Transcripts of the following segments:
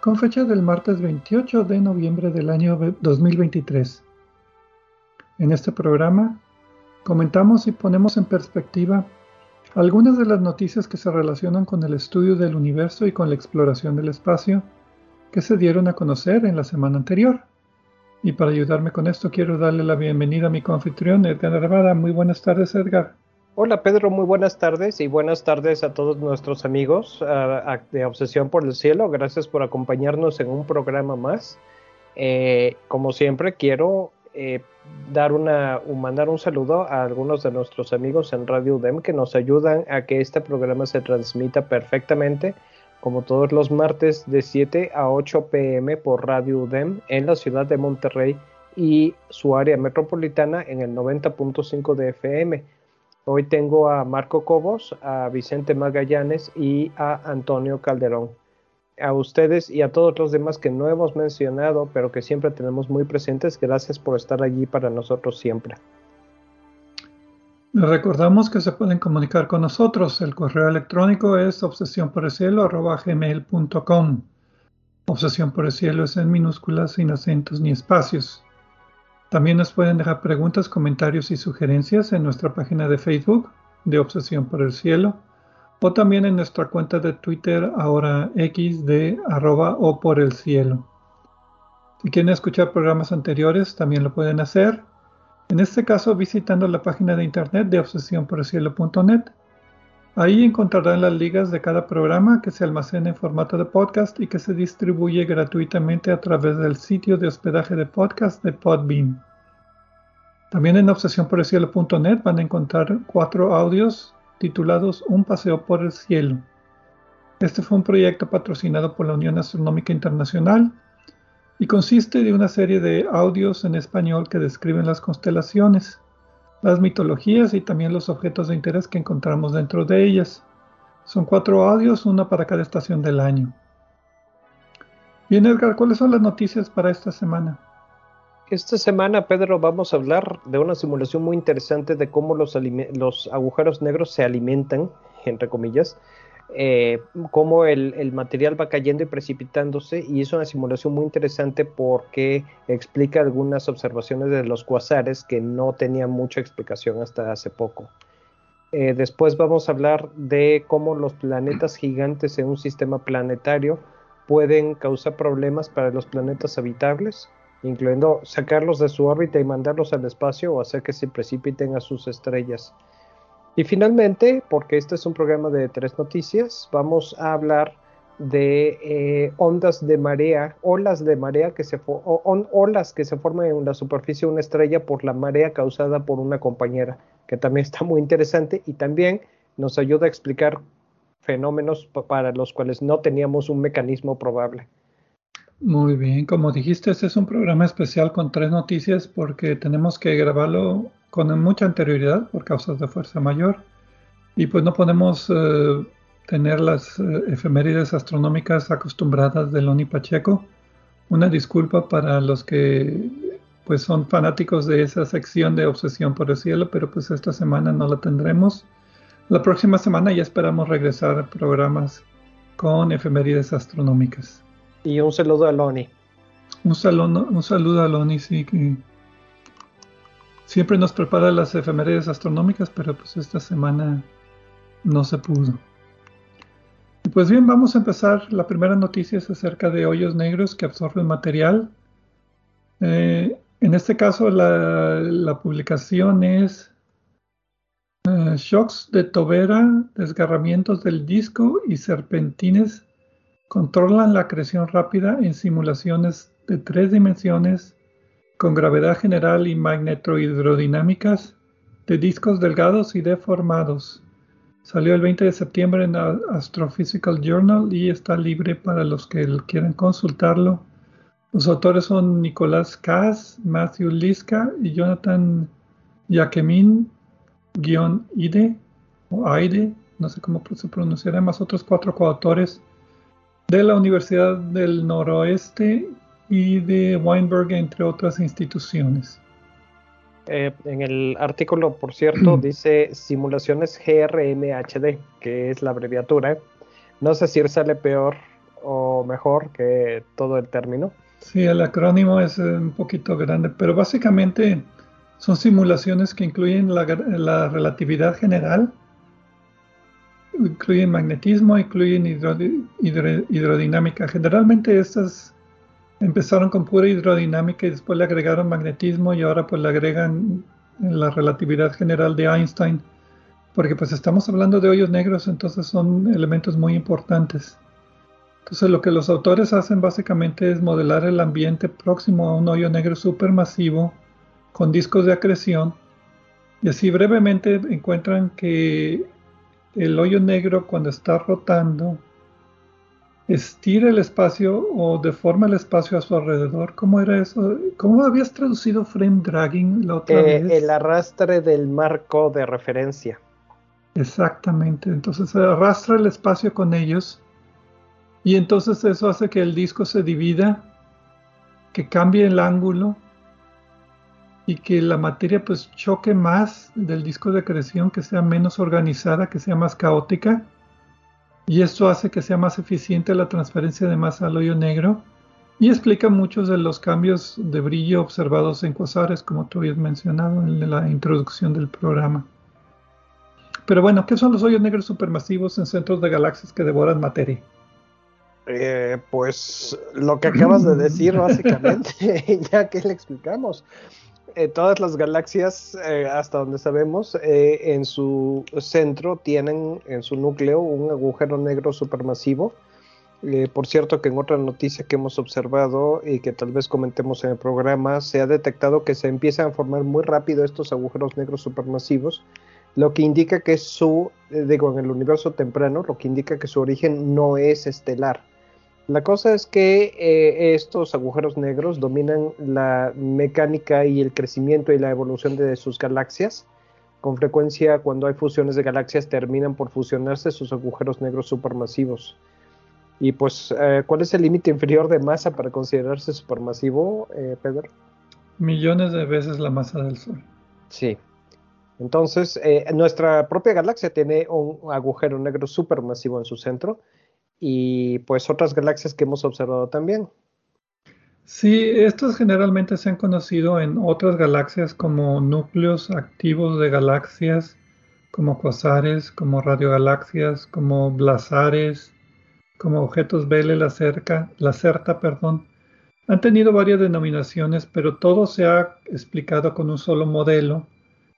con fecha del martes 28 de noviembre del año 2023. En este programa comentamos y ponemos en perspectiva algunas de las noticias que se relacionan con el estudio del universo y con la exploración del espacio que se dieron a conocer en la semana anterior. Y para ayudarme con esto quiero darle la bienvenida a mi confitrión Edgar Arvada. Muy buenas tardes Edgar. Hola Pedro, muy buenas tardes y buenas tardes a todos nuestros amigos de Obsesión por el Cielo. Gracias por acompañarnos en un programa más. Eh, como siempre, quiero eh, dar una, mandar un saludo a algunos de nuestros amigos en Radio UDEM que nos ayudan a que este programa se transmita perfectamente, como todos los martes de 7 a 8 pm por Radio UDEM en la ciudad de Monterrey y su área metropolitana en el 90.5 de FM Hoy tengo a Marco Cobos, a Vicente Magallanes y a Antonio Calderón. A ustedes y a todos los demás que no hemos mencionado, pero que siempre tenemos muy presentes, gracias por estar allí para nosotros siempre. Les recordamos que se pueden comunicar con nosotros. El correo electrónico es obsesión por el cielo Obsesión por el cielo es en minúsculas, sin acentos ni espacios. También nos pueden dejar preguntas, comentarios y sugerencias en nuestra página de Facebook de Obsesión por el Cielo o también en nuestra cuenta de Twitter ahora X de arroba o por el cielo. Si quieren escuchar programas anteriores también lo pueden hacer, en este caso visitando la página de internet de obsesiónporelcielo.net. Ahí encontrarán las ligas de cada programa que se almacena en formato de podcast y que se distribuye gratuitamente a través del sitio de hospedaje de podcast de Podbean. También en obsesiónporelcielo.net van a encontrar cuatro audios titulados Un paseo por el cielo. Este fue un proyecto patrocinado por la Unión Astronómica Internacional y consiste de una serie de audios en español que describen las constelaciones las mitologías y también los objetos de interés que encontramos dentro de ellas. Son cuatro audios, una para cada estación del año. Bien, Edgar, ¿cuáles son las noticias para esta semana? Esta semana, Pedro, vamos a hablar de una simulación muy interesante de cómo los, los agujeros negros se alimentan, entre comillas, eh, cómo el, material va cayendo y precipitándose y es una simulación muy interesante porque explica algunas observaciones de los cuasares que no tenían mucha explicación hasta hace poco. Eh, después vamos a hablar de cómo los planetas gigantes en un sistema planetario pueden causar problemas para los planetas habitables, incluyendo sacarlos de su órbita y mandarlos al espacio o hacer que se precipiten a sus estrellas. Y finalmente, porque este es un programa de tres noticias, vamos a hablar de eh, ondas de marea, olas de marea que se olas que se forman en la superficie de una estrella por la marea causada por una compañera, que también está muy interesante y también nos ayuda a explicar fenómenos para los cuales no teníamos un mecanismo probable. Muy bien, como dijiste, este es un programa especial con tres noticias porque tenemos que grabarlo con mucha anterioridad por causas de fuerza mayor y pues no podemos eh, tener las eh, efemérides astronómicas acostumbradas de Loni Pacheco. Una disculpa para los que pues son fanáticos de esa sección de Obsesión por el Cielo, pero pues esta semana no la tendremos. La próxima semana ya esperamos regresar a programas con efemérides astronómicas. Y un saludo a Loni. Un, saludo, un saludo a Loni, sí, que siempre nos prepara las efemérides astronómicas, pero pues esta semana no se pudo. pues bien, vamos a empezar. La primera noticia es acerca de hoyos negros que absorben material. Eh, en este caso, la, publicación es eh, Shocks de Tobera, desgarramientos del disco y serpentines controlan la acreción rápida en simulaciones de tres dimensiones con gravedad general y magnetohidrodinámicas de discos delgados y deformados. Salió el 20 de septiembre en Astrophysical Journal y está libre para los que quieran consultarlo. Los autores son Nicolás Kass, Matthew Liska y Jonathan Yakemin-Ide o Aide, no sé cómo se pronunciará, más otros cuatro coautores de la Universidad del Noroeste y de Weinberg, entre otras instituciones. Eh, en el artículo, por cierto, dice simulaciones GRMHD, que es la abreviatura. No sé si sale peor o mejor que todo el término. Sí, el acrónimo es un poquito grande, pero básicamente son simulaciones que incluyen la, la relatividad general, incluyen magnetismo, incluyen hidrodinámica. Generalmente estas empezaron con pura hidrodinámica y después le agregaron magnetismo y ahora pues le agregan la relatividad general de Einstein, porque pues estamos hablando de hoyos negros, entonces son elementos muy importantes. Entonces lo que los autores hacen básicamente es modelar el ambiente próximo a un hoyo negro supermasivo con discos de acreción y así brevemente encuentran que el hoyo negro cuando está rotando estira el espacio o deforma el espacio a su alrededor. ¿Cómo era eso? ¿Cómo habías traducido frame dragging la otra eh, vez? El arrastre del marco de referencia. Exactamente. Entonces arrastra el espacio con ellos y entonces eso hace que el disco se divida, que cambie el ángulo y que la materia pues choque más del disco de acreción, que sea menos organizada, que sea más caótica y esto hace que sea más eficiente la transferencia de masa al hoyo negro y explica muchos de los cambios de brillo observados en quasares, como tú habías mencionado en la introducción del programa. Pero bueno, ¿qué son los hoyos negros supermasivos en centros de galaxias que devoran materia? Eh, pues lo que acabas de decir, básicamente, ya que le explicamos. Eh, todas las galaxias, eh, hasta donde sabemos, eh, en su centro tienen en su núcleo un agujero negro supermasivo. por cierto, que en otra noticia que hemos observado y que tal vez comentemos en el programa, se ha detectado que se empiezan a formar muy rápido estos agujeros negros supermasivos, lo que indica que su, digo, en el universo temprano, lo que indica que su origen no es estelar la cosa es que eh, estos agujeros negros dominan la mecánica y el crecimiento y la evolución de sus galaxias. Con frecuencia, cuando hay fusiones de galaxias, terminan por fusionarse sus agujeros negros supermasivos. Y pues, eh, ¿cuál es el límite inferior de masa para considerarse supermasivo, eh, Pedro? Millones de veces la masa del Sol. Sí. Entonces, nuestra propia galaxia tiene un agujero negro supermasivo en su centro y pues otras galaxias que hemos observado también. Sí, estos generalmente se han conocido en otras galaxias como núcleos activos de galaxias, como quasares, como radiogalaxias, como blazares, como objetos Belle la cerca, la certa, perdón. Han tenido varias denominaciones, pero todo se ha explicado con un solo modelo,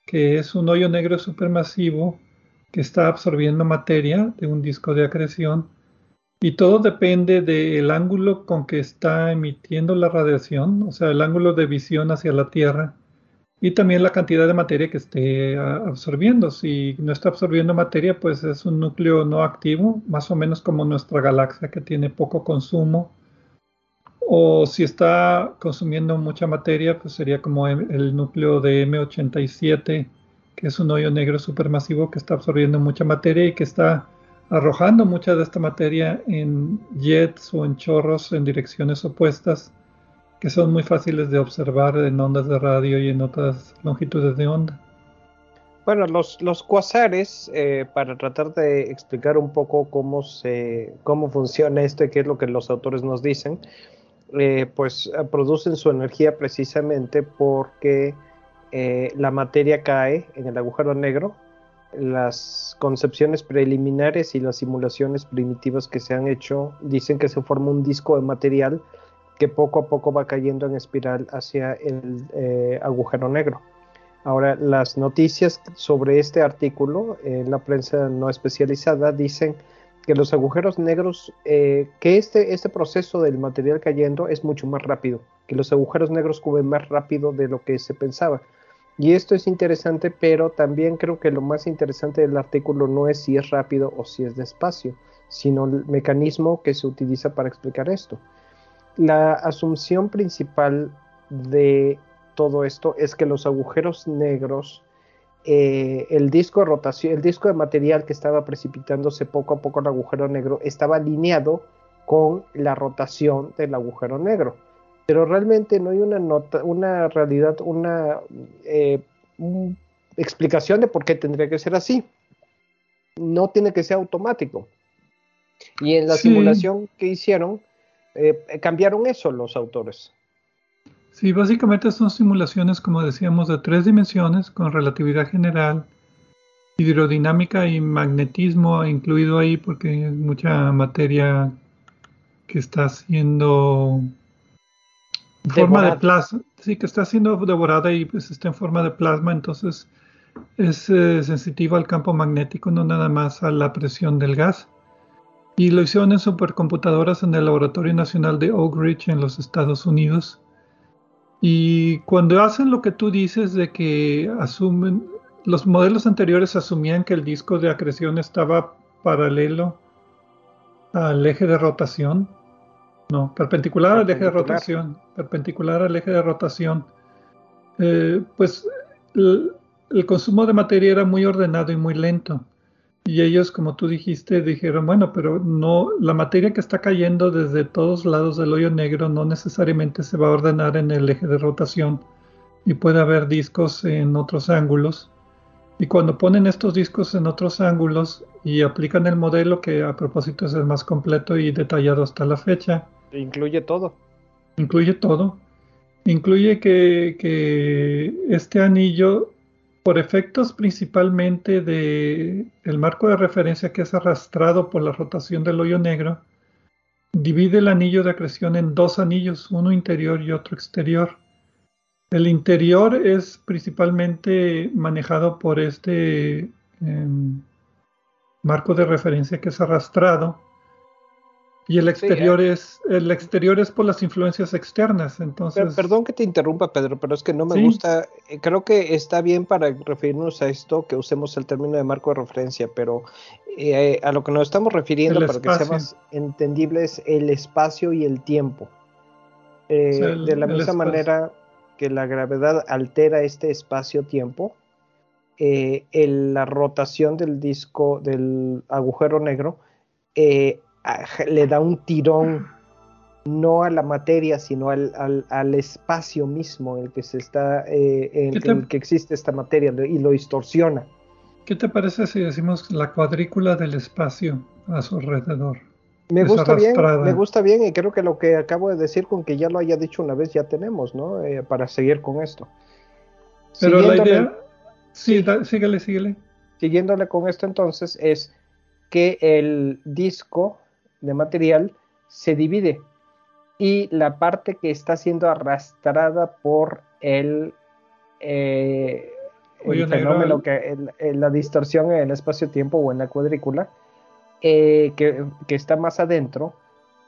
que es un hoyo negro supermasivo que está absorbiendo materia de un disco de acreción y todo depende del ángulo con que está emitiendo la radiación, o sea, el ángulo de visión hacia la Tierra, y también la cantidad de materia que esté absorbiendo. Si no está absorbiendo materia, pues es un núcleo no activo, más o menos como nuestra galaxia que tiene poco consumo. O si está consumiendo mucha materia, pues sería como el núcleo de M87, que es un hoyo negro supermasivo que está absorbiendo mucha materia y que está arrojando mucha de esta materia en jets o en chorros en direcciones opuestas que son muy fáciles de observar en ondas de radio y en otras longitudes de onda. Bueno, los, los cuasares, eh, para tratar de explicar un poco cómo, se, cómo funciona esto y qué es lo que los autores nos dicen, eh, pues eh, producen su energía precisamente porque la materia cae en el agujero negro las concepciones preliminares y las simulaciones primitivas que se han hecho dicen que se forma un disco de material que poco a poco va cayendo en espiral hacia el eh, agujero negro. Ahora, las noticias sobre este artículo en la prensa no especializada dicen que los agujeros negros, eh, que este, este proceso del material cayendo es mucho más rápido, que los agujeros negros cubren más rápido de lo que se pensaba. Y esto es interesante, pero también creo que lo más interesante del artículo no es si es rápido o si es despacio, sino el mecanismo que se utiliza para explicar esto. La asunción principal de todo esto es que los agujeros negros, eh, el disco de rotación, el disco de material que estaba precipitándose poco a poco al agujero negro estaba alineado con la rotación del agujero negro. Pero realmente no hay una nota, una realidad, una eh, explicación de por qué tendría que ser así. No tiene que ser automático. Y en la simulación que hicieron, eh, cambiaron eso los autores. Sí, básicamente son simulaciones, como decíamos, de tres dimensiones con relatividad general, hidrodinámica y magnetismo incluido ahí porque hay mucha materia que está siendo en forma de plasma, sí, que está siendo devorada y pues está en forma de plasma, entonces es eh, sensitivo al campo magnético, no nada más a la presión del gas. Y lo hicieron en supercomputadoras en el Laboratorio Nacional de Oak Ridge en los Estados Unidos. Y cuando hacen lo que tú dices de que asumen, los modelos anteriores asumían que el disco de acreción estaba paralelo al eje de rotación. No, perpendicular, al eje de rotación. Perpendicular al eje de rotación. Eh, pues el consumo de materia era muy ordenado y muy lento. Y ellos, como tú dijiste, dijeron, bueno, pero no, la materia que está cayendo desde todos lados del hoyo negro no necesariamente se va a ordenar en el eje de rotación y puede haber discos en otros ángulos. Y cuando ponen estos discos en otros ángulos y aplican el modelo que a propósito es el más completo y detallado hasta la fecha. Incluye todo. Incluye todo. Incluye que, este anillo por efectos principalmente de el marco de referencia que es arrastrado por la rotación del hoyo negro, divide el anillo de acreción en dos anillos, uno interior y otro exterior. El interior es principalmente manejado por este em, marco de referencia que es arrastrado y el exterior eh. es el exterior es por las influencias externas, entonces. perdón que te interrumpa, Pedro, pero es que no me gusta. Eh, creo que está bien para referirnos a esto que usemos el término de marco de referencia, pero eh, a lo que nos estamos refiriendo para que sea más entendible es el espacio y el tiempo. de la misma manera que la gravedad altera este espacio-tiempo, la rotación del disco del agujero negro le da un tirón no a la materia, sino al, espacio mismo en el que se está, eh, en, el que existe esta materia y lo distorsiona. ¿Qué te parece si decimos la cuadrícula del espacio a su alrededor? Me gusta bien, me gusta bien y creo que lo que acabo de decir con que ya lo haya dicho una vez ya tenemos, ¿no? Eh, para seguir con esto. Pero la idea, sí, síguele, síguele. Siguiéndole con esto entonces es que el disco de material se divide y la parte que está siendo arrastrada por el, eh, fenómeno, que la distorsión en el espacio-tiempo o en la cuadrícula, eh, que, está más adentro,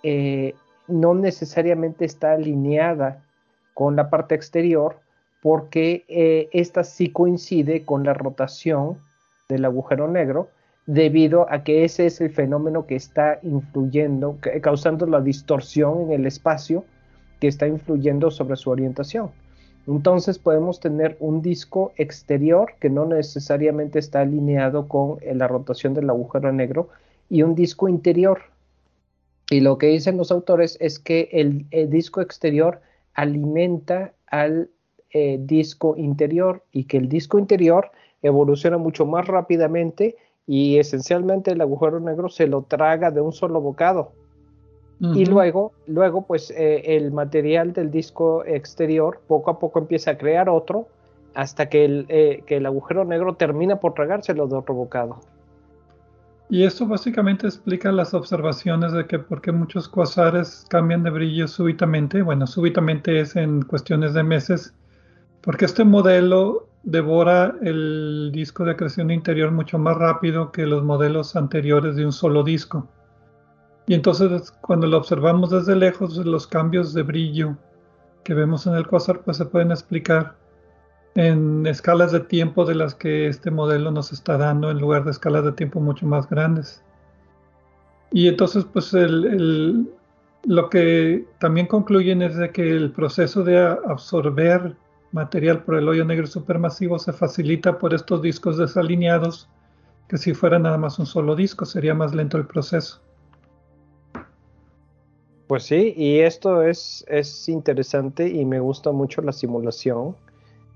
eh, no necesariamente está alineada con la parte exterior porque esta sí coincide con la rotación del agujero negro debido a que ese es el fenómeno que está influyendo, causando la distorsión en el espacio que está influyendo sobre su orientación. Entonces podemos tener un disco exterior que no necesariamente está alineado con la rotación del agujero negro y un disco interior. Y lo que dicen los autores es que el, disco exterior alimenta al eh, disco interior y que el disco interior evoluciona mucho más rápidamente y esencialmente el agujero negro se lo traga de un solo bocado. Y luego, luego pues eh, el material del disco exterior poco a poco empieza a crear otro hasta que el, eh, que el agujero negro termina por tragárselo de otro bocado. Y esto básicamente explica las observaciones de que por qué muchos cuasares cambian de brillo súbitamente. Bueno, súbitamente es en cuestiones de meses, porque este modelo devora el disco de acreción interior mucho más rápido que los modelos anteriores de un solo disco. Y entonces cuando lo observamos desde lejos, los cambios de brillo que vemos en el cuasar pues se pueden explicar en escalas de tiempo de las que este modelo nos está dando en lugar de escalas de tiempo mucho más grandes. Y entonces, pues lo que también concluyen es de que el proceso de absorber material por el hoyo negro supermasivo se facilita por estos discos desalineados, que si fuera nada más un solo disco sería más lento el proceso. Pues sí, y esto es, es interesante y me gusta mucho la simulación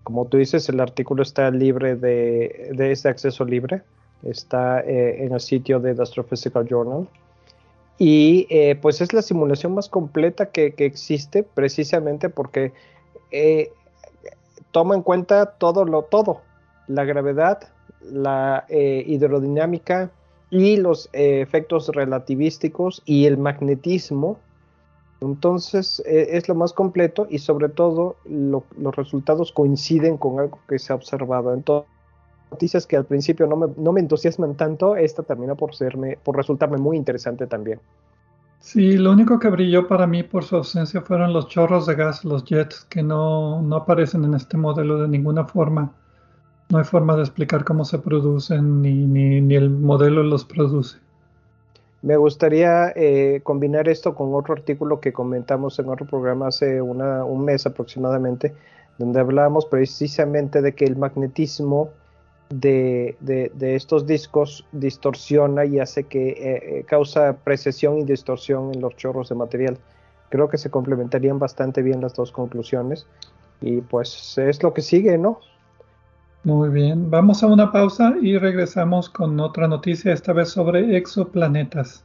como tú dices, el artículo está libre de, de este acceso libre. Está eh, en el sitio de The Astrophysical Journal. Y eh, pues es la simulación más completa que, existe precisamente porque eh, toma en cuenta todo lo todo, la gravedad, la hidrodinámica y los efectos relativísticos y el magnetismo entonces e, es lo más completo y sobre todo los resultados coinciden con algo que se ha observado. Entonces, noticias que al principio no me, no me entusiasman tanto, esta termina por, serme, por resultarme muy interesante también. Sí, lo único que brilló para mí por su ausencia fueron los chorros de gas, los jets, que no, no aparecen en este modelo de ninguna forma. No hay forma de explicar cómo se producen ni, ni, ni el modelo los produce. Me gustaría eh, combinar esto con otro artículo que comentamos en otro programa hace un mes aproximadamente, donde hablábamos precisamente de que el magnetismo de, estos discos distorsiona y hace que eh, eh, causa precesión y distorsión en los chorros de material. Creo que se complementarían bastante bien las dos conclusiones y pues es lo que sigue, ¿no? Muy bien, vamos a una pausa y regresamos con otra noticia, esta vez sobre exoplanetas.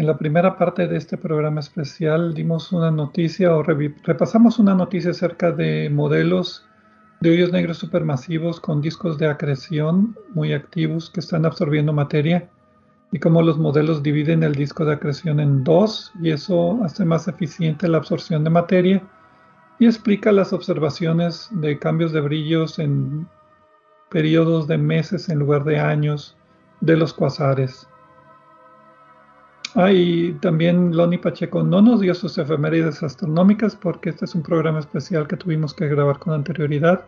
En la primera parte de este programa especial dimos una noticia o repasamos una noticia acerca de modelos de hoyos negros supermasivos con discos de acreción muy activos que están absorbiendo materia y cómo los modelos dividen el disco de acreción en dos y eso hace más eficiente la absorción de materia y explica las observaciones de cambios de brillos en periodos de meses en lugar de años de los cuasares. Ah, y también Loni Pacheco no nos dio sus efemérides astronómicas porque este es un programa especial que tuvimos que grabar con anterioridad.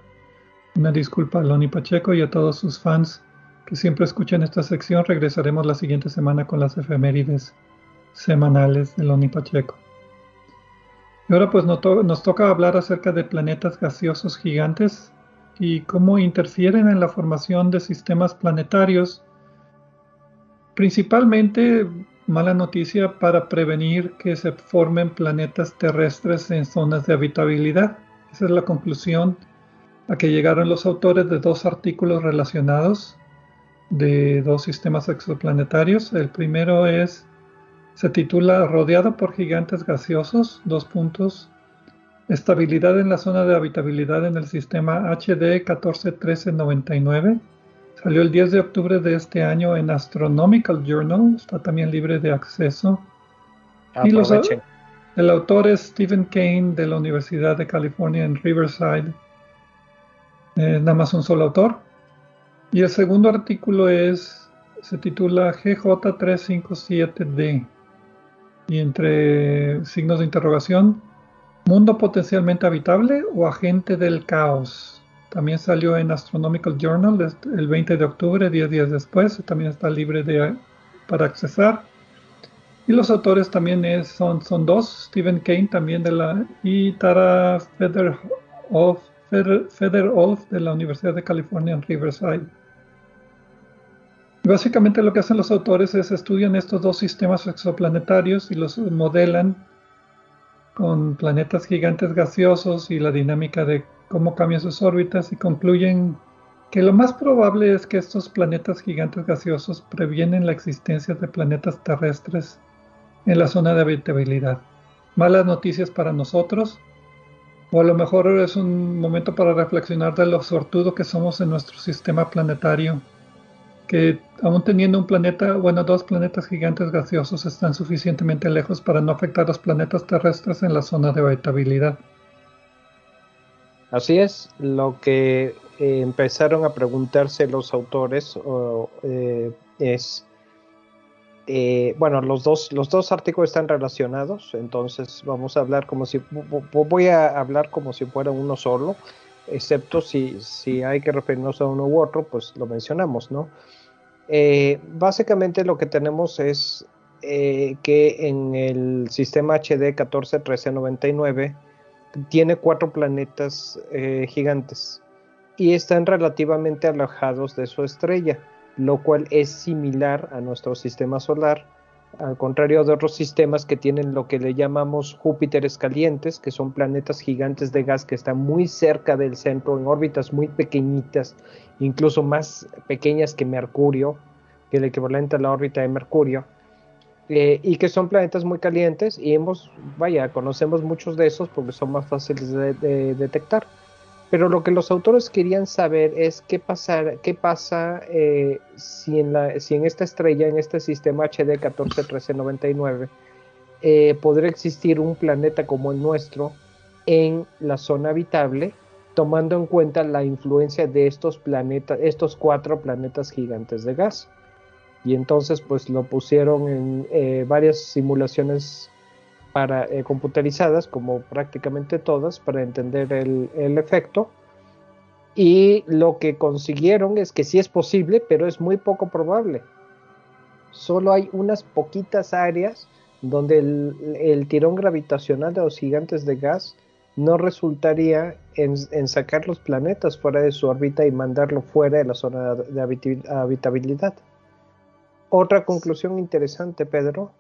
Una disculpa a Loni Pacheco y a todos sus fans que siempre escuchan esta sección. Regresaremos la siguiente semana con las efemérides semanales de Loni Pacheco. Y ahora pues nos, toca hablar acerca de planetas gaseosos gigantes y cómo interfieren en la formación de sistemas planetarios. Principalmente, mala noticia para prevenir que se formen planetas terrestres en zonas de habitabilidad. Esa es la conclusión a que llegaron los autores de dos artículos relacionados de dos sistemas exoplanetarios. El primero es se titula Rodeado por gigantes gaseosos, dos puntos. Estabilidad en la zona de habitabilidad en el sistema HD 141399. Salió el 10 de octubre de este año en Astronomical Journal, está también libre de acceso. Y los, el autor es Stephen Kane de la Universidad de California en Riverside. Eh, nada más un solo autor. Y el segundo artículo es, se titula GJ357D y entre signos de interrogación, mundo potencialmente habitable o agente del caos. También salió en Astronomical Journal el 20 de octubre, 10 días después, también está libre para accesar. Y los autores también son, son dos, Stephen Kane también de la y Tara Federoff, Federoff de la Universidad de California en Riverside. Básicamente lo que hacen los autores es estudian estos dos sistemas exoplanetarios y los modelan con planetas gigantes gaseosos y la dinámica de cómo cambian sus órbitas y concluyen que lo más probable es que estos planetas gigantes gaseosos previenen la existencia de planetas terrestres en la zona de habitabilidad. Malas noticias para nosotros, o a lo mejor es un momento para reflexionar de lo sortudo que somos en nuestro sistema planetario que aún teniendo un planeta, bueno, dos planetas gigantes gaseosos están suficientemente lejos para no afectar a los planetas terrestres en la zona de habitabilidad. Así es, lo que eh, empezaron a preguntarse los autores eh, es, eh, bueno, los dos, los dos artículos están relacionados, entonces vamos a hablar como si, voy a hablar como si fuera uno solo, excepto si, si hay que referirnos a uno u otro, pues lo mencionamos, ¿no? Básicamente lo que tenemos es que en el sistema HD 141399 tiene cuatro planetas eh, gigantes y están relativamente alejados de su estrella, lo cual es similar a nuestro sistema solar, al contrario de otros sistemas que tienen lo que le llamamos Júpiteres calientes, que son planetas gigantes de gas que están muy cerca del centro, en órbitas muy pequeñitas, incluso más pequeñas que Mercurio, que el equivalente a la órbita de Mercurio, eh, y que son planetas muy calientes y hemos, vaya, conocemos muchos de esos porque son más fáciles de, detectar. Pero lo que los autores querían saber es qué, qué pasa eh, si, en la, si en esta estrella, en este sistema HD 141399, eh, podría existir un planeta como el nuestro en la zona habitable tomando en cuenta la influencia de estos planetas, estos cuatro planetas gigantes de gas. Y entonces pues lo pusieron en eh, varias simulaciones para, eh, computarizadas, como prácticamente todas, para entender el, efecto. Y lo que consiguieron es que sí es posible, pero es muy poco probable. Solo hay unas poquitas áreas donde el tirón gravitacional de los gigantes de gas no resultaría en, sacar los planetas fuera de su órbita y mandarlo fuera de la zona de habitabilidad. Otra conclusión interesante, Pedro,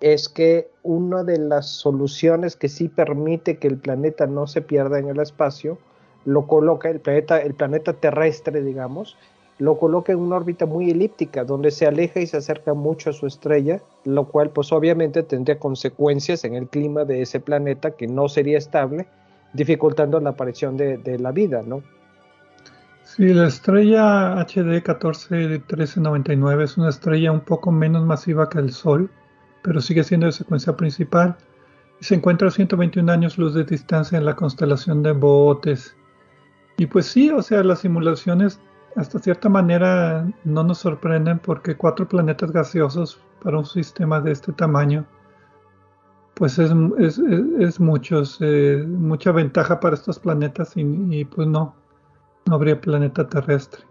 es que una de las soluciones que sí permite que el planeta no se pierda en el espacio, lo coloca el planeta, el planeta terrestre, digamos, lo coloca en una órbita muy elíptica, donde se aleja y se acerca mucho a su estrella, lo cual pues obviamente tendría consecuencias en el clima de ese planeta que no sería estable, dificultando la aparición de, la vida, ¿no? Sí, la estrella HD 141399 es una estrella un poco menos masiva que el Sol, pero sigue siendo de secuencia principal se encuentra a 121 años luz de distancia en la constelación de Bootes. Y pues sí, o sea, las simulaciones hasta cierta manera no nos sorprenden porque cuatro planetas gaseosos para un sistema de este tamaño, pues es, es, es muchos, eh, mucha ventaja para estos planetas y, pues no, no habría planeta terrestre.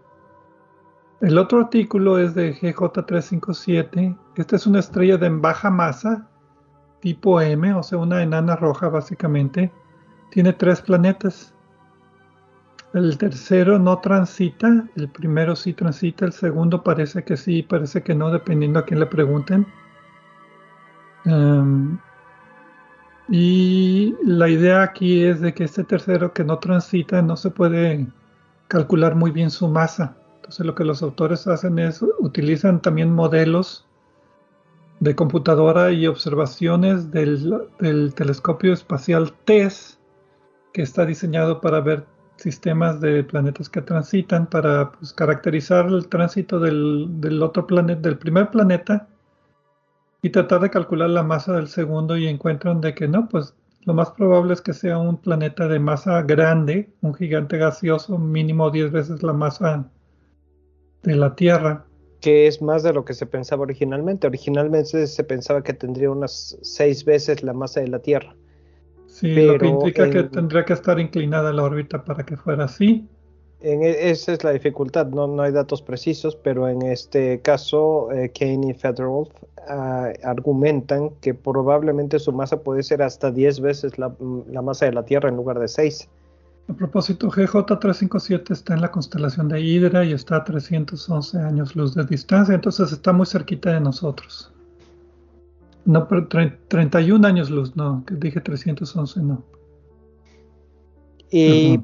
El otro artículo es de GJ357. Esta es una estrella de baja masa, tipo M, o sea, una enana roja básicamente. Tiene tres planetas. El tercero no transita, el primero sí transita, el segundo parece que sí, parece que no, dependiendo a quién le pregunten. Em, y la idea aquí es de que este tercero que no transita no se puede calcular muy bien su masa. Entonces lo que los autores hacen es utilizan también modelos de computadora y observaciones del, del telescopio espacial TESS, que está diseñado para ver sistemas de planetas que transitan para pues, caracterizar el tránsito del, otro planeta, del primer planeta y tratar de calcular la masa del segundo y encuentran de que no, pues lo más probable es que sea un planeta de masa grande, un gigante gaseoso, mínimo 10 veces la masa de la Tierra. Que es más de lo que se pensaba originalmente. Originalmente se pensaba que tendría unas 6 veces la masa de la Tierra. Sí, lo que implica que tendría que estar inclinada la órbita para que fuera así. En, e, esa es la dificultad, no, no hay datos precisos, pero en este caso eh, Kane y Federal ah, argumentan que probablemente su masa puede ser hasta 10 veces la, la, masa de la Tierra en lugar de 6. A propósito, GJ357 está en la constelación de Hydra y está a 311 años luz de distancia, entonces está muy cerquita de nosotros. No, pero 31 años luz, no, que dije 311, no. Y,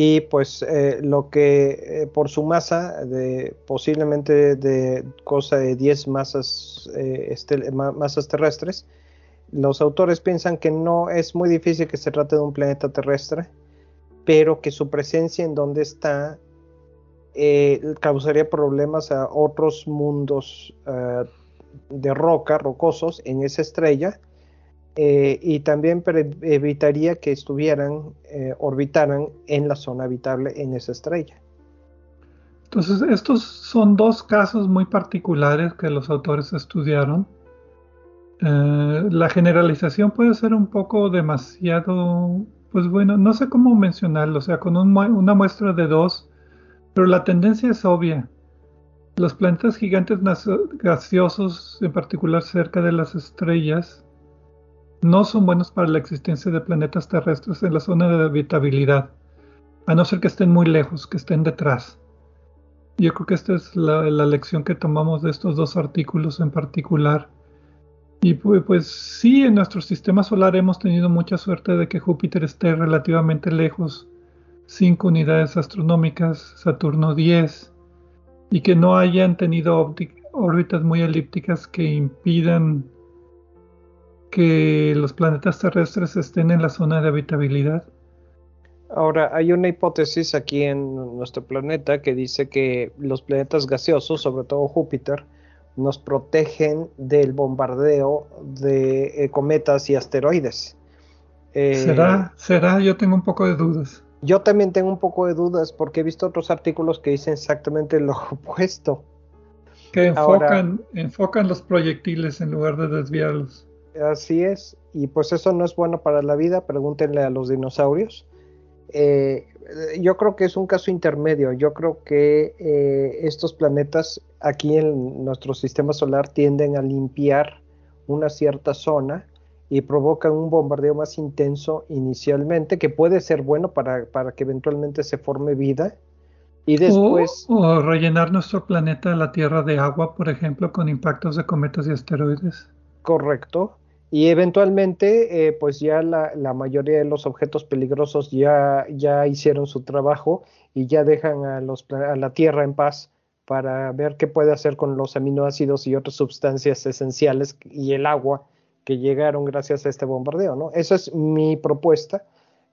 y pues eh, lo que eh, por su masa, de, posiblemente de cosa de 10 masas, eh, masas terrestres, los autores piensan que no es muy difícil que se trate de un planeta terrestre, pero que su presencia en donde está causaría problemas a otros mundos de roca, rocosos, en esa estrella, eh, y también evitaría que estuvieran, eh, orbitaran en la zona habitable en esa estrella. Entonces, estos son dos casos muy particulares que los autores estudiaron. Eh, la generalización puede ser un poco demasiado, pues bueno, no sé cómo mencionarlo, o sea, con una muestra de dos, pero la tendencia es obvia. Los planetas gigantes gaseosos, en particular cerca de las estrellas, no son buenos para la existencia de planetas terrestres en la zona de habitabilidad, a no ser que estén muy lejos, que estén detrás. Yo creo que esta es la, lección que tomamos de estos dos artículos en particular. Y pues, pues, sí, en nuestro sistema solar hemos tenido mucha suerte de que Júpiter esté relativamente lejos, cinco unidades astronómicas, Saturno 10, y que no hayan tenido órbitas muy elípticas que impidan que los planetas terrestres estén en la zona de habitabilidad. Ahora, hay una hipótesis aquí en nuestro planeta que dice que los planetas gaseosos, sobre todo Júpiter, nos protegen del bombardeo de eh, cometas y asteroides. Eh, ¿Será? ¿Será? Yo tengo un poco de dudas. Yo también tengo un poco de dudas porque he visto otros artículos que dicen exactamente lo opuesto. Que enfocan, enfocan los proyectiles en lugar de desviarlos. Así es, y pues eso no es bueno para la vida, pregúntenle a los dinosaurios. Eh, yo creo que es un caso intermedio, yo creo que eh, estos planetas aquí en nuestro sistema solar tienden a limpiar una cierta zona y provocan un bombardeo más intenso inicialmente, que puede ser bueno para, para que eventualmente se forme vida. Y después... O, rellenar nuestro planeta, la Tierra, de agua, por ejemplo, con impactos de cometas y asteroides. Correcto. Y eventualmente, eh, pues ya la, mayoría de los objetos peligrosos ya, ya hicieron su trabajo y ya dejan a, los, a la Tierra en paz para ver qué puede hacer con los aminoácidos y otras sustancias esenciales y el agua que llegaron gracias a este bombardeo, ¿no? Esa es mi propuesta,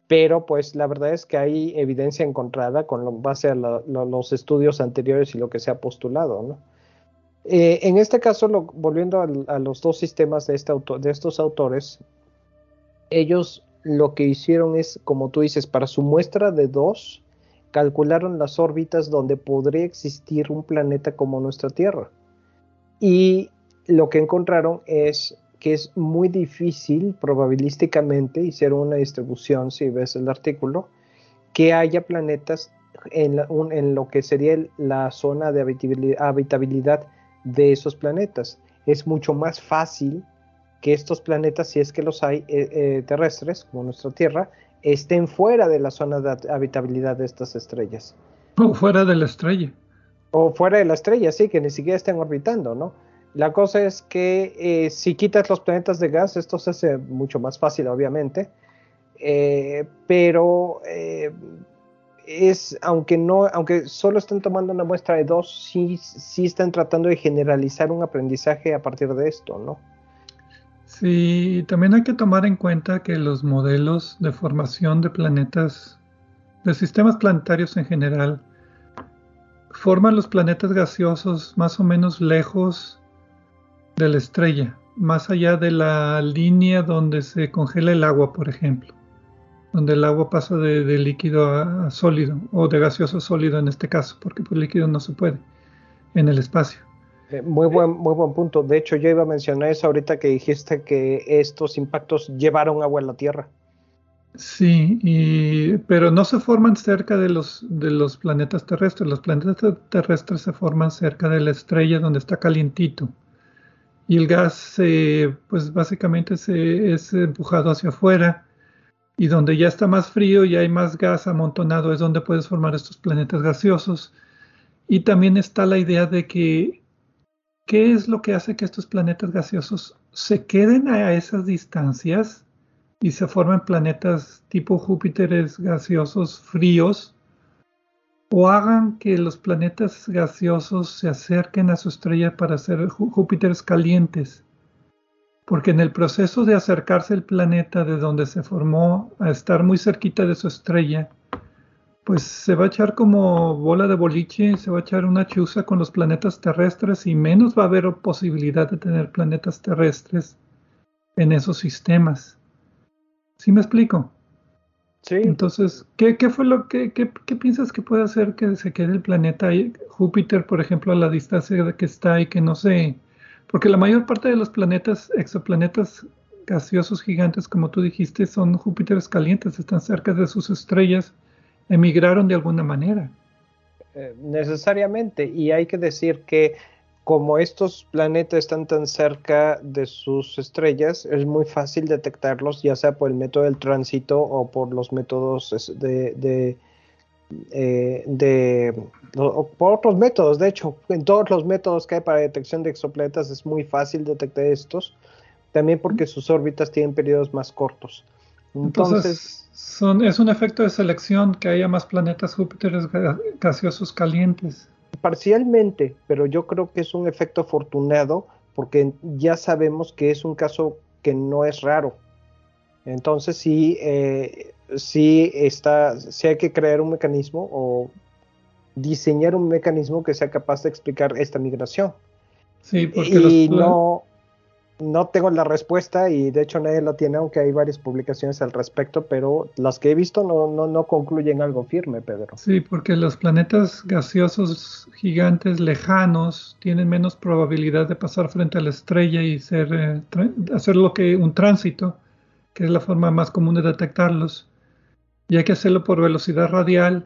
pero pues la verdad es que hay evidencia encontrada con base a los estudios anteriores y lo que se ha postulado, ¿no? Eh, en este caso, volviendo a, los dos sistemas este de estos autores, ellos lo que hicieron es, como tú dices, para su muestra de dos, calcularon las órbitas donde podría existir un planeta como nuestra Tierra. Y lo que encontraron es que es muy difícil probabilísticamente, hicieron una distribución, si ves el artículo, que haya planetas en, lo que sería la zona de habitabilidad, de esos planetas. Es mucho más fácil que estos planetas, si es que los hay eh, eh, terrestres, como nuestra Tierra, estén fuera de la zona de habitabilidad de estas estrellas. O fuera de la estrella. O fuera de la estrella, sí, que ni siquiera estén orbitando, ¿no? La cosa es que eh, si quitas los planetas de gas, esto se hace mucho más fácil, obviamente, pero es, aunque no, aunque solo están tomando una muestra de dos, sí, sí están tratando de generalizar un aprendizaje a partir de esto, ¿no? Sí, también hay que tomar en cuenta que los modelos de formación de planetas, de sistemas planetarios en general, forman los planetas gaseosos más o menos lejos de la estrella, más allá de la línea donde se congela el agua, por ejemplo donde el agua pasa de, líquido a, sólido, o de gaseoso a sólido en este caso, porque pues líquido no se puede en el espacio. Eh, muy, buen, muy buen punto. De hecho, yo iba a mencionar eso ahorita que dijiste que estos impactos llevaron agua a la Tierra. Sí, pero no se forman cerca de los, de los planetas terrestres. Los planetas terrestres se forman cerca de la estrella donde está calientito. Y el gas, pues básicamente se, es empujado hacia afuera y donde ya está más frío y hay más gas amontonado es donde puedes formar estos planetas gaseosos. Y también está la idea de que, ¿qué es lo que hace que estos planetas gaseosos se queden a esas distancias y se formen planetas tipo Júpiteres gaseosos fríos? O hagan que los planetas gaseosos se acerquen a su estrella para ser Júpiteres calientes porque en el proceso de acercarse el planeta de donde se formó a estar muy cerquita de su estrella, pues se va a echar como bola de boliche, se va a echar una chuza con los planetas terrestres y menos va a haber posibilidad de tener planetas terrestres en esos sistemas. ¿Sí me explico? Sí. Entonces, ¿qué, fue lo que qué, piensas que puede hacer que se quede el planeta Júpiter, por ejemplo, a la distancia que está y que no se porque la mayor parte de los planetas, exoplanetas gaseosos gigantes, como tú dijiste, son Júpiteres calientes, están cerca de sus estrellas, emigraron de alguna manera. Eh, necesariamente, y hay que decir que como estos planetas están tan cerca de sus estrellas, es muy fácil detectarlos, ya sea por el método del tránsito o por los métodos de eh, de, por otros métodos. De hecho, en todos los métodos que hay para detección de exoplanetas es muy fácil detectar estos, también porque sus órbitas tienen periodos más cortos. Entonces, son, es un efecto de selección que haya más planetas Júpiter gaseosos calientes. Parcialmente, pero yo creo que es un efecto afortunado porque ya sabemos que es un caso que no es raro. Entonces sí, eh, sí está, sí hay que crear un mecanismo o diseñar un mecanismo que sea capaz de explicar esta migración. Sí, porque y no, no tengo la respuesta y de hecho nadie la tiene, aunque hay varias publicaciones al respecto, pero las que he visto no, no, no concluyen algo firme, Pedro. Sí, porque los planetas gaseosos gigantes lejanos tienen menos probabilidad de pasar frente a la estrella y ser, eh, hacer lo que un tránsito, que es la forma más común de detectarlos y hay que hacerlo por velocidad radial,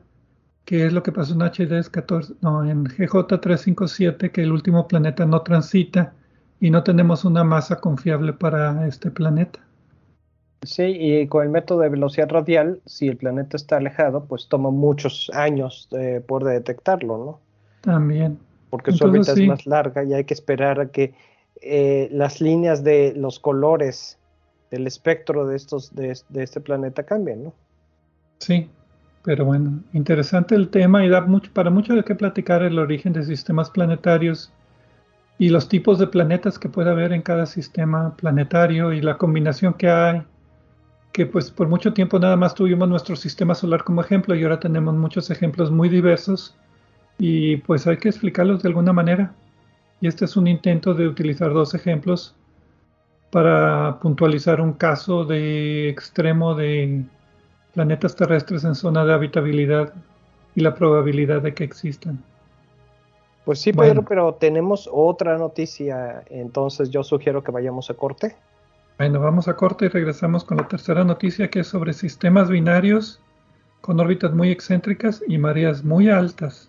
que es lo que pasó en HD 14, no, en GJ 357, que el último planeta no transita y no tenemos una masa confiable para este planeta. Sí, y con el método de velocidad radial, si el planeta está alejado, pues toma muchos años eh, por detectarlo, ¿no? También. Porque su órbita es más larga y hay que esperar a que eh, las líneas de los colores del espectro de estos de este planeta cambien, ¿no? Sí, pero bueno, interesante el tema y da mucho, para mucho de qué platicar el origen de sistemas planetarios y los tipos de planetas que puede haber en cada sistema planetario y la combinación que hay, que pues por mucho tiempo nada más tuvimos nuestro sistema solar como ejemplo y ahora tenemos muchos ejemplos muy diversos y pues hay que explicarlos de alguna manera. Y este es un intento de utilizar dos ejemplos para puntualizar un caso de extremo de planetas terrestres en zona de habitabilidad y la probabilidad de que existan. Pues sí, Pedro, pero tenemos otra noticia, entonces yo sugiero que vayamos a corte. Bueno, vamos a corte y regresamos con la tercera noticia que es sobre sistemas binarios con órbitas muy excéntricas y mareas muy altas.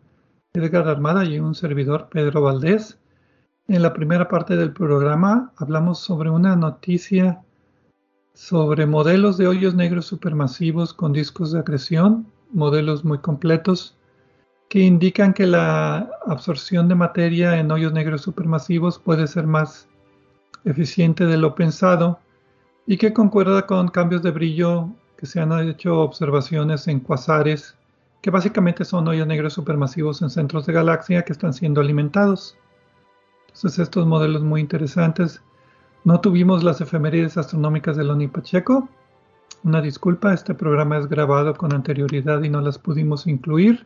Edgar Armada y un servidor, Pedro Valdés. En la primera parte del programa hablamos sobre una noticia sobre modelos de hoyos negros supermasivos con discos de acreción, modelos muy completos, que indican que la absorción de materia en hoyos negros supermasivos puede ser más eficiente de lo pensado y que concuerda con cambios de brillo que se han hecho observaciones en cuasares que básicamente son hoyos negros supermasivos en centros de galaxia que están siendo alimentados. Entonces estos modelos muy interesantes. No tuvimos las efemérides astronómicas de Loni Pacheco. Una disculpa, este programa es grabado con anterioridad y no las pudimos incluir.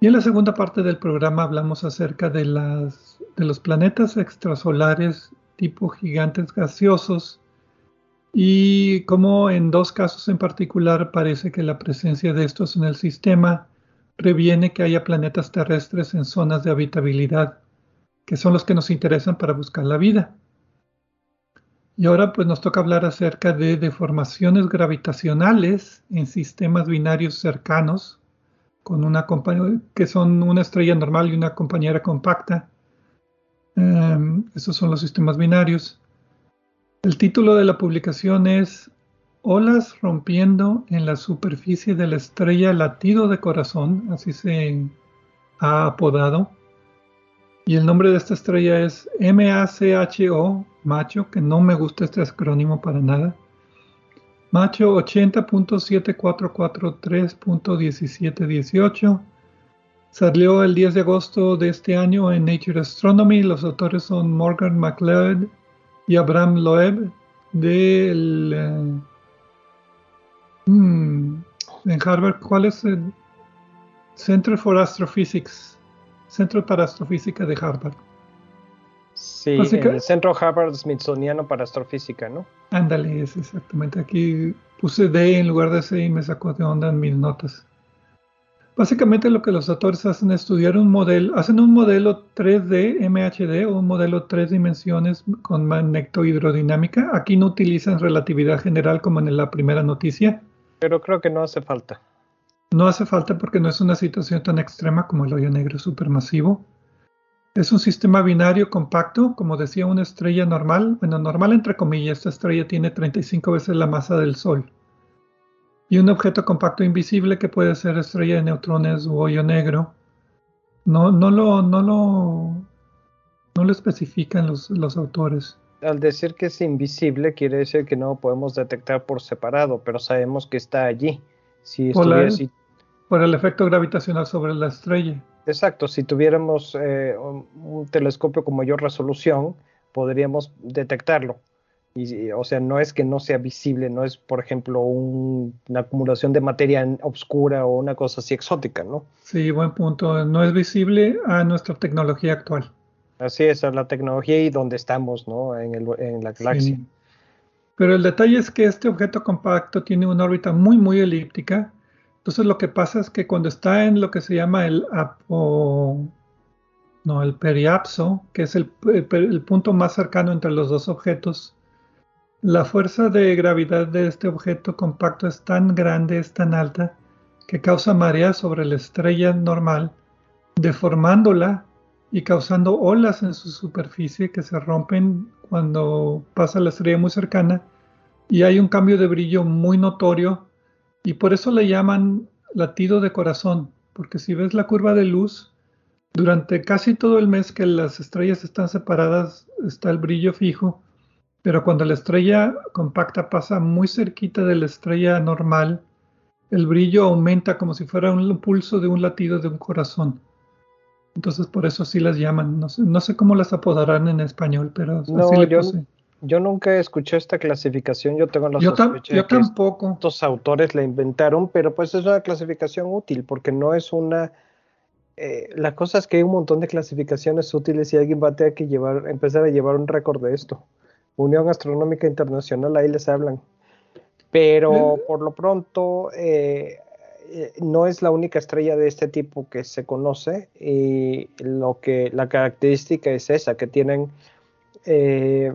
Y en la segunda parte del programa hablamos acerca de, de los planetas extrasolares tipo gigantes gaseosos y como en dos casos en particular parece que la presencia de estos en el sistema previene que haya planetas terrestres en zonas de habitabilidad, que son los que nos interesan para buscar la vida. Y ahora pues nos toca hablar acerca de deformaciones gravitacionales en sistemas binarios cercanos, con una que son una estrella normal y una compañera compacta. Um, esos son los sistemas binarios. El título de la publicación es Olas rompiendo en la superficie de la estrella latido de corazón, así se ha apodado. Y el nombre de esta estrella es MACHO, macho, que no me gusta este acrónimo para nada. Macho 80.7443.1718. Salió el 10 de agosto de este año en Nature Astronomy. Los autores son Morgan McLeod y Abraham Loeb del eh, mm, en Harvard, ¿cuál es el Center for Astrophysics? Centro para Astrofísica de Harvard. Sí, el Centro Harvard Smithsoniano para Astrofísica, ¿no? Ándale, es exactamente. Aquí puse D en lugar de C y me sacó de onda en mis notas. Básicamente lo que los autores hacen es estudiar un modelo, hacen un modelo 3D MHD o un modelo tres dimensiones con magnetohidrodinámica. Aquí no utilizan relatividad general como en la primera noticia. Pero creo que no hace falta. No hace falta porque no es una situación tan extrema como el hoyo negro supermasivo. Es un sistema binario compacto, como decía una estrella normal. Bueno, normal entre comillas, esta estrella tiene 35 veces la masa del Sol y un objeto compacto invisible que puede ser estrella de neutrones u hoyo negro. No, no, lo, no, lo, no lo especifican los, los autores. Al decir que es invisible, quiere decir que no lo podemos detectar por separado, pero sabemos que está allí. Si por, por el efecto gravitacional sobre la estrella. Exacto, si tuviéramos eh, un telescopio con mayor resolución, podríamos detectarlo. Y, o sea, no es que no sea visible, no es, por ejemplo, una acumulación de materia oscura o una cosa así exótica, ¿no? Sí, buen punto. No es visible a nuestra tecnología actual. Así es, a la tecnología y donde estamos, ¿no? En, en la galaxia. Pero el detalle es que este objeto compacto tiene una órbita muy, muy elíptica. Entonces lo que pasa es que cuando está en lo que se llama el apo, no, el periapso, que es el, punto más cercano entre los dos objetos, la fuerza de gravedad de este objeto compacto es tan grande, es tan alta, que causa marea sobre la estrella normal, deformándola y causando olas en su superficie que se rompen cuando pasa la estrella muy cercana y hay un cambio de brillo muy notorio y por eso le llaman latido de corazón, porque si ves la curva de luz, durante casi todo el mes que las estrellas están separadas está el brillo fijo, pero cuando la estrella compacta pasa muy cerquita de la estrella normal, el brillo aumenta como si fuera un pulso de un latido de un corazón. Entonces por eso sí las llaman. No sé, no sé cómo las apodarán en español, pero así le yo, yo nunca escuché esta clasificación. Yo tengo la yo sospecha yo tampoco. estos autores la inventaron, pero pues es una clasificación útil porque no es una... Eh, la cosa es que hay un montón de clasificaciones útiles y alguien va a tener que llevar, empezar a llevar un récord de esto. Unión Astronómica Internacional, ahí les hablan. Pero eh. por lo pronto, eh, eh, no es la única estrella de este tipo que se conoce y lo que la característica es esa, que tienen eh,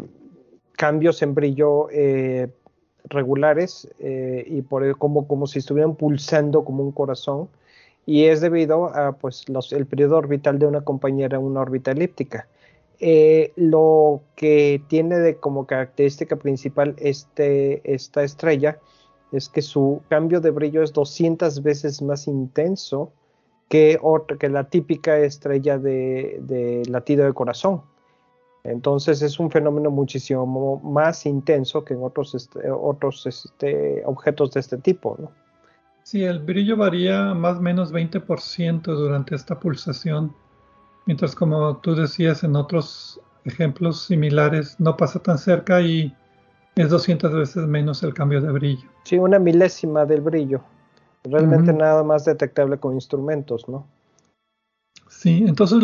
cambios en brillo eh, regulares y por como, como si estuvieran pulsando como un corazón y es debido a pues el periodo orbital de una compañera en una órbita elíptica. Lo que tiene de como característica principal este, esta estrella es que su cambio de brillo es 200 veces más intenso que, que la típica estrella de, latido de corazón. Entonces es un fenómeno muchísimo más intenso que en otros, este, otros este, objetos de este tipo. Sí, el brillo varía más o menos 20% durante esta pulsación, mientras como tú decías en otros ejemplos similares no pasa tan cerca y es 200 veces menos el cambio de brillo. Sí, una milésima del brillo. Realmente nada más detectable con instrumentos, ¿no? Sí, entonces,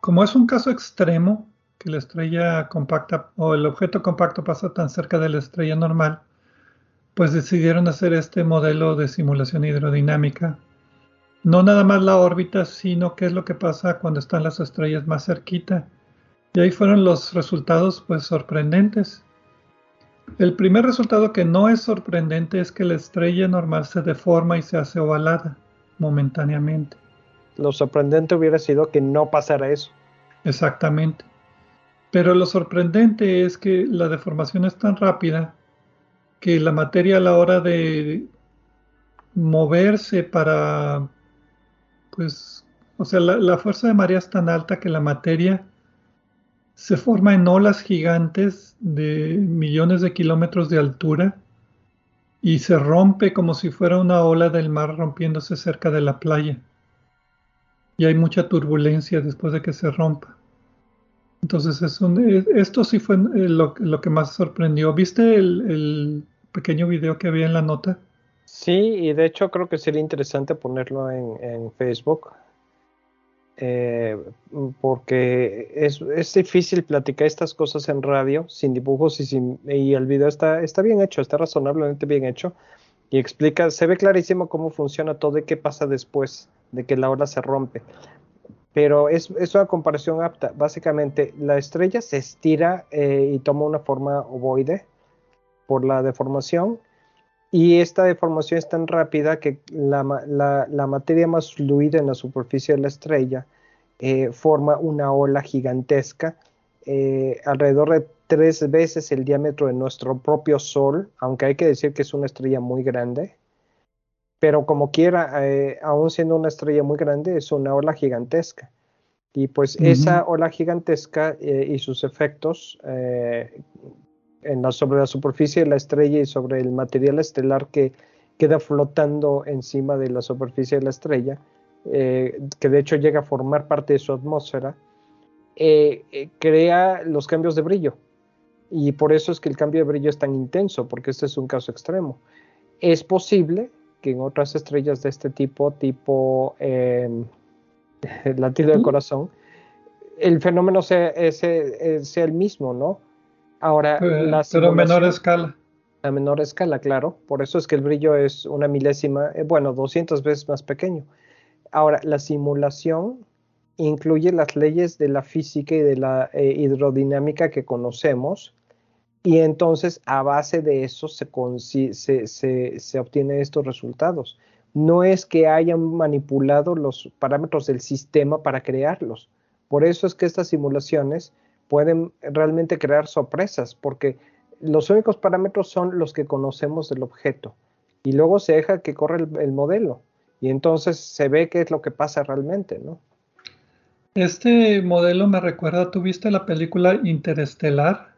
como es un caso extremo, que la estrella compacta o el objeto compacto pasa tan cerca de la estrella normal, pues decidieron hacer este modelo de simulación hidrodinámica. No nada más la órbita, sino qué es lo que pasa cuando están las estrellas más cerquita. Y ahí fueron los resultados pues sorprendentes. El primer resultado que no es sorprendente es que la estrella normal se deforma y se hace ovalada momentáneamente. Lo sorprendente hubiera sido que no pasara eso. Exactamente. Pero lo sorprendente es que la deformación es tan rápida que la materia a la hora de moverse para, pues, o sea, la, fuerza de marea es tan alta que la materia se forma en olas gigantes de millones de kilómetros de altura y se rompe como si fuera una ola del mar rompiéndose cerca de la playa. Y hay mucha turbulencia después de que se rompa. Entonces, esto sí fue eh, lo, que más sorprendió. ¿Viste el, pequeño video que había en la nota? Sí, y de hecho creo que sería interesante ponerlo en Facebook eh, porque es, difícil platicar estas cosas en radio sin dibujos y, sin, y el video está, está bien hecho, está razonablemente bien hecho y explica, se ve clarísimo cómo funciona todo y qué pasa después de que la ola se rompe. Pero es, es una comparación apta. Básicamente, la estrella se estira eh, y toma una forma ovoide por la deformación y esta deformación es tan rápida que la, materia más fluida en la superficie de la estrella eh, forma una ola gigantesca, eh, alrededor de tres veces el diámetro de nuestro propio Sol, aunque hay que decir que es una estrella muy grande. Pero como quiera, eh, aún siendo una estrella muy grande, es una ola gigantesca. Y pues esa ola gigantesca y sus efectos sobre la superficie de la estrella y sobre el material estelar que queda flotando encima de la superficie de la estrella, eh, que de hecho llega a formar parte de su atmósfera, eh, eh, crea los cambios de brillo. Y por eso es que el cambio de brillo es tan intenso, porque este es un caso extremo. Es posible que en otras estrellas de este tipo, tipo eh, latido del corazón, el fenómeno sea, sea, el mismo, ¿no? Ahora, pero, pero a menor escala. A menor escala, claro. Por eso es que el brillo es una milésima, bueno, 200 veces más pequeño. Ahora, la simulación incluye las leyes de la física y de la eh, hidrodinámica que conocemos y entonces a base de eso se, se, se, obtienen estos resultados. No es que hayan manipulado los parámetros del sistema para crearlos. Por eso es que estas simulaciones pueden realmente crear sorpresas, porque los únicos parámetros son los que conocemos del objeto. Y luego se deja que corra el, el modelo. Y entonces se ve qué es lo que pasa realmente, ¿no? Este modelo me recuerda, ¿tú viste la película Interestelar?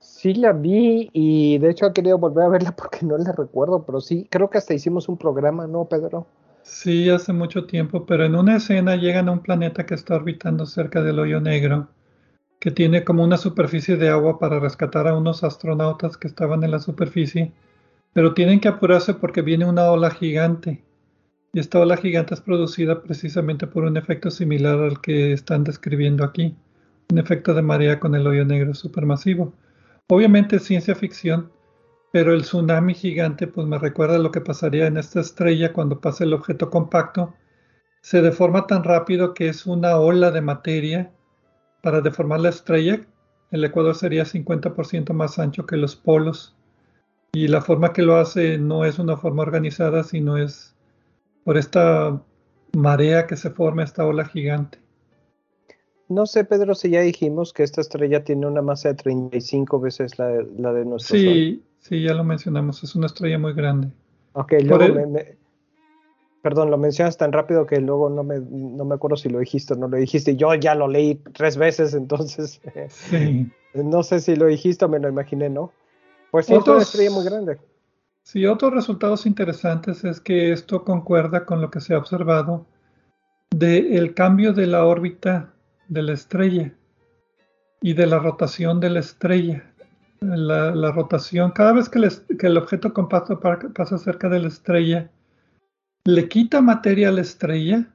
Sí la vi y de hecho he querido volver a verla porque no la recuerdo, pero sí, creo que hasta hicimos un programa, ¿no, Pedro? Sí, hace mucho tiempo, pero en una escena llegan a un planeta que está orbitando cerca del hoyo negro, que tiene como una superficie de agua para rescatar a unos astronautas que estaban en la superficie, pero tienen que apurarse porque viene una ola gigante y esta ola gigante es producida precisamente por un efecto similar al que están describiendo aquí, un efecto de marea con el hoyo negro supermasivo. Obviamente es ciencia ficción, pero el tsunami gigante pues me recuerda lo que pasaría en esta estrella cuando pasa el objeto compacto. Se deforma tan rápido que es una ola de materia. Para deformar la estrella, el ecuador sería 50% más ancho que los polos. Y la forma que lo hace no es una forma organizada, sino es por esta marea que se forma, esta ola gigante. No sé, Pedro, si ya dijimos que esta estrella tiene una masa de 35 veces la de, la de nuestro sí, Sí, ya lo mencionamos, es una estrella muy grande. Ok, luego me, Perdón, lo mencionas tan rápido que luego no me, no me acuerdo si lo dijiste o no lo dijiste. Yo ya lo leí tres veces, entonces sí. no sé si lo dijiste o me lo imaginé, ¿no? Pues sí, es una estrella muy grande. Sí, otros resultados interesantes es que esto concuerda con lo que se ha observado del cambio de la órbita de la estrella y de la rotación de la estrella. La, rotación, cada vez que, el objeto compacto pasa cerca de la estrella, le quita materia a la estrella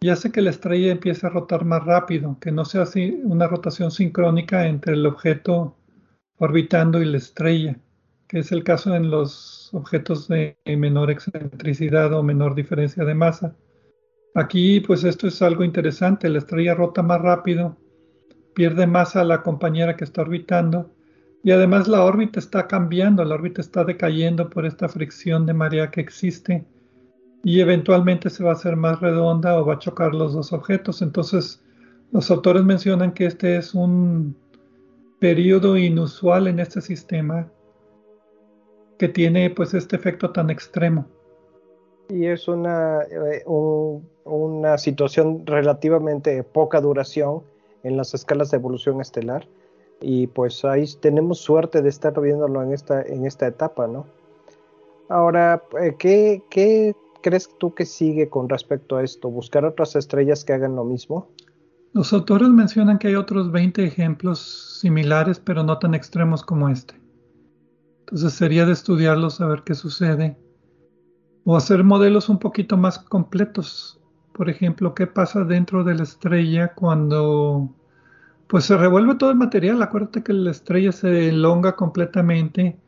y hace que la estrella empiece a rotar más rápido, que no sea así una rotación sincrónica entre el objeto orbitando y la estrella que es el caso en los objetos de menor excentricidad o menor diferencia de masa. Aquí, pues esto es algo interesante, la estrella rota más rápido, pierde masa a la compañera que está orbitando y además la órbita está cambiando, la órbita está decayendo por esta fricción de marea que existe y eventualmente se va a hacer más redonda o va a chocar los dos objetos. Entonces, los autores mencionan que este es un periodo inusual en este sistema que tiene pues este efecto tan extremo. Y es una, eh, una situación relativamente poca duración en las escalas de evolución estelar. Y pues ahí tenemos suerte de estar viéndolo en esta, en esta etapa, ¿no? Ahora, eh, ¿qué, ¿qué crees tú que sigue con respecto a esto? ¿Buscar otras estrellas que hagan lo mismo? Los autores mencionan que hay otros 20 ejemplos similares, pero no tan extremos como este. Entonces sería de estudiarlos, a ver qué sucede. O hacer modelos un poquito más completos. Por ejemplo, qué pasa dentro de la estrella cuando pues se revuelve todo el material. Acuérdate que la estrella se elonga completamente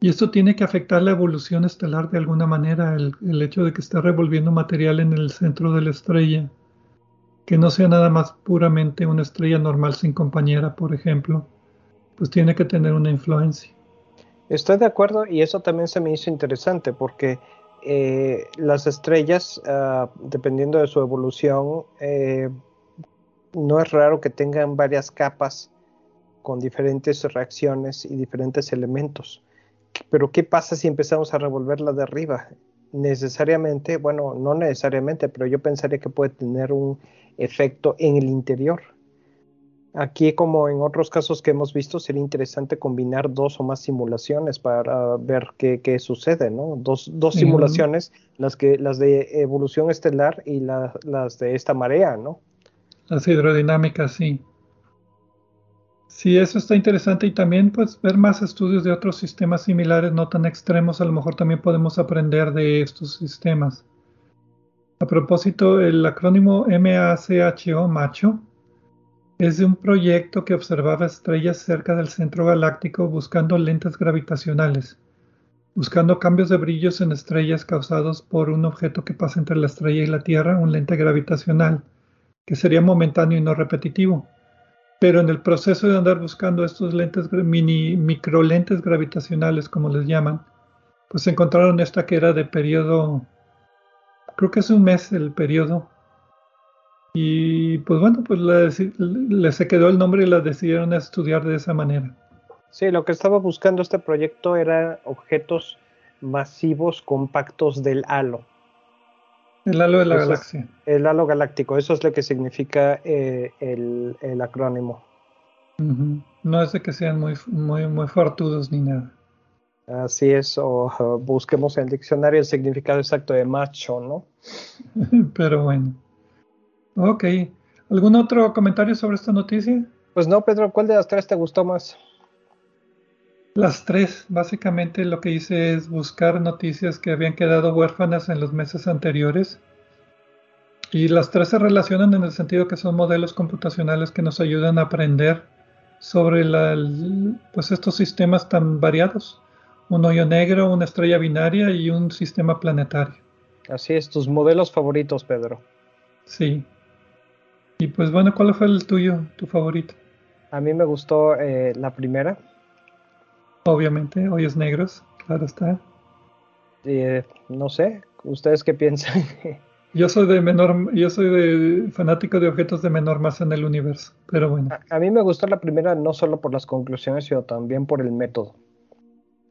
y esto tiene que afectar la evolución estelar de alguna manera, el, hecho de que esté revolviendo material en el centro de la estrella, que no sea nada más puramente una estrella normal sin compañera, por ejemplo, pues tiene que tener una influencia. Estoy de acuerdo y eso también se me hizo interesante porque eh, las estrellas, ah, dependiendo de su evolución, eh, no es raro que tengan varias capas con diferentes reacciones y diferentes elementos. Pero ¿qué pasa si empezamos a revolverla de arriba? Necesariamente, bueno, no necesariamente, pero yo pensaría que puede tener un efecto en el interior Aquí, como en otros casos que hemos visto, sería interesante combinar dos o más simulaciones para ver qué, sucede, ¿no? Dos, simulaciones, las, que, las de evolución estelar y las de esta marea, ¿no? Las hidrodinámicas, sí. Sí, eso está interesante y también pues ver más estudios de otros sistemas similares no tan extremos, a lo mejor también podemos aprender de estos sistemas. A propósito, el acrónimo MACHO, macho, es de un proyecto que observaba estrellas cerca del centro galáctico buscando lentes gravitacionales, buscando cambios de brillos en estrellas causados por un objeto que pasa entre la estrella y la Tierra, un lente gravitacional, que sería momentáneo y no repetitivo. Pero en el proceso de andar buscando estos lentes, mini microlentes gravitacionales, como les llaman, pues encontraron esta que era de periodo, creo que es un mes el periodo. Y pues bueno, pues le, se quedó el nombre y la decidieron estudiar de esa manera. Sí, lo que estaba buscando este proyecto era objetos masivos compactos del halo. El halo de la galaxia. El halo galáctico, eso es lo que significa eh, el, acrónimo. No es de que sean muy, muy, muy fortudos ni nada. Así es, o busquemos en el diccionario el significado exacto de macho, ¿no? Pero bueno. Ok. ¿Algún otro comentario sobre esta noticia? Pues no, Pedro, ¿cuál de las tres te gustó más? Las tres, básicamente lo que hice es buscar noticias que habían quedado huérfanas en los meses anteriores. Y las tres se relacionan en el sentido que son modelos computacionales que nos ayudan a aprender sobre pues estos sistemas tan variados. Un hoyo negro, una estrella binaria y un sistema planetario. Así es, tus modelos favoritos, Pedro. Sí. Y pues bueno, ¿cuál fue el tuyo, tu favorito? A mí me gustó eh, la primera, Obviamente, hoyos negros, claro está. Eh, no sé, ¿ustedes qué piensan? yo soy de menor, yo soy de fanático de objetos de menor masa en el universo, pero bueno. A, mí me gustó la primera no solo por las conclusiones, sino también por el método.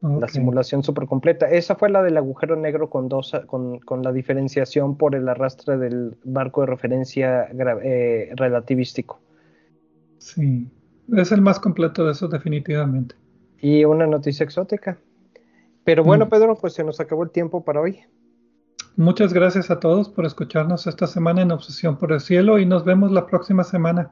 La simulación súper completa. Esa fue la del agujero negro con, dos, con, con, la diferenciación por el arrastre del marco de referencia eh, relativístico. Sí, es el más completo de eso definitivamente y una noticia exótica. Pero bueno, mm. Pedro, pues se nos acabó el tiempo para hoy. Muchas gracias a todos por escucharnos esta semana en Obsesión por el Cielo y nos vemos la próxima semana.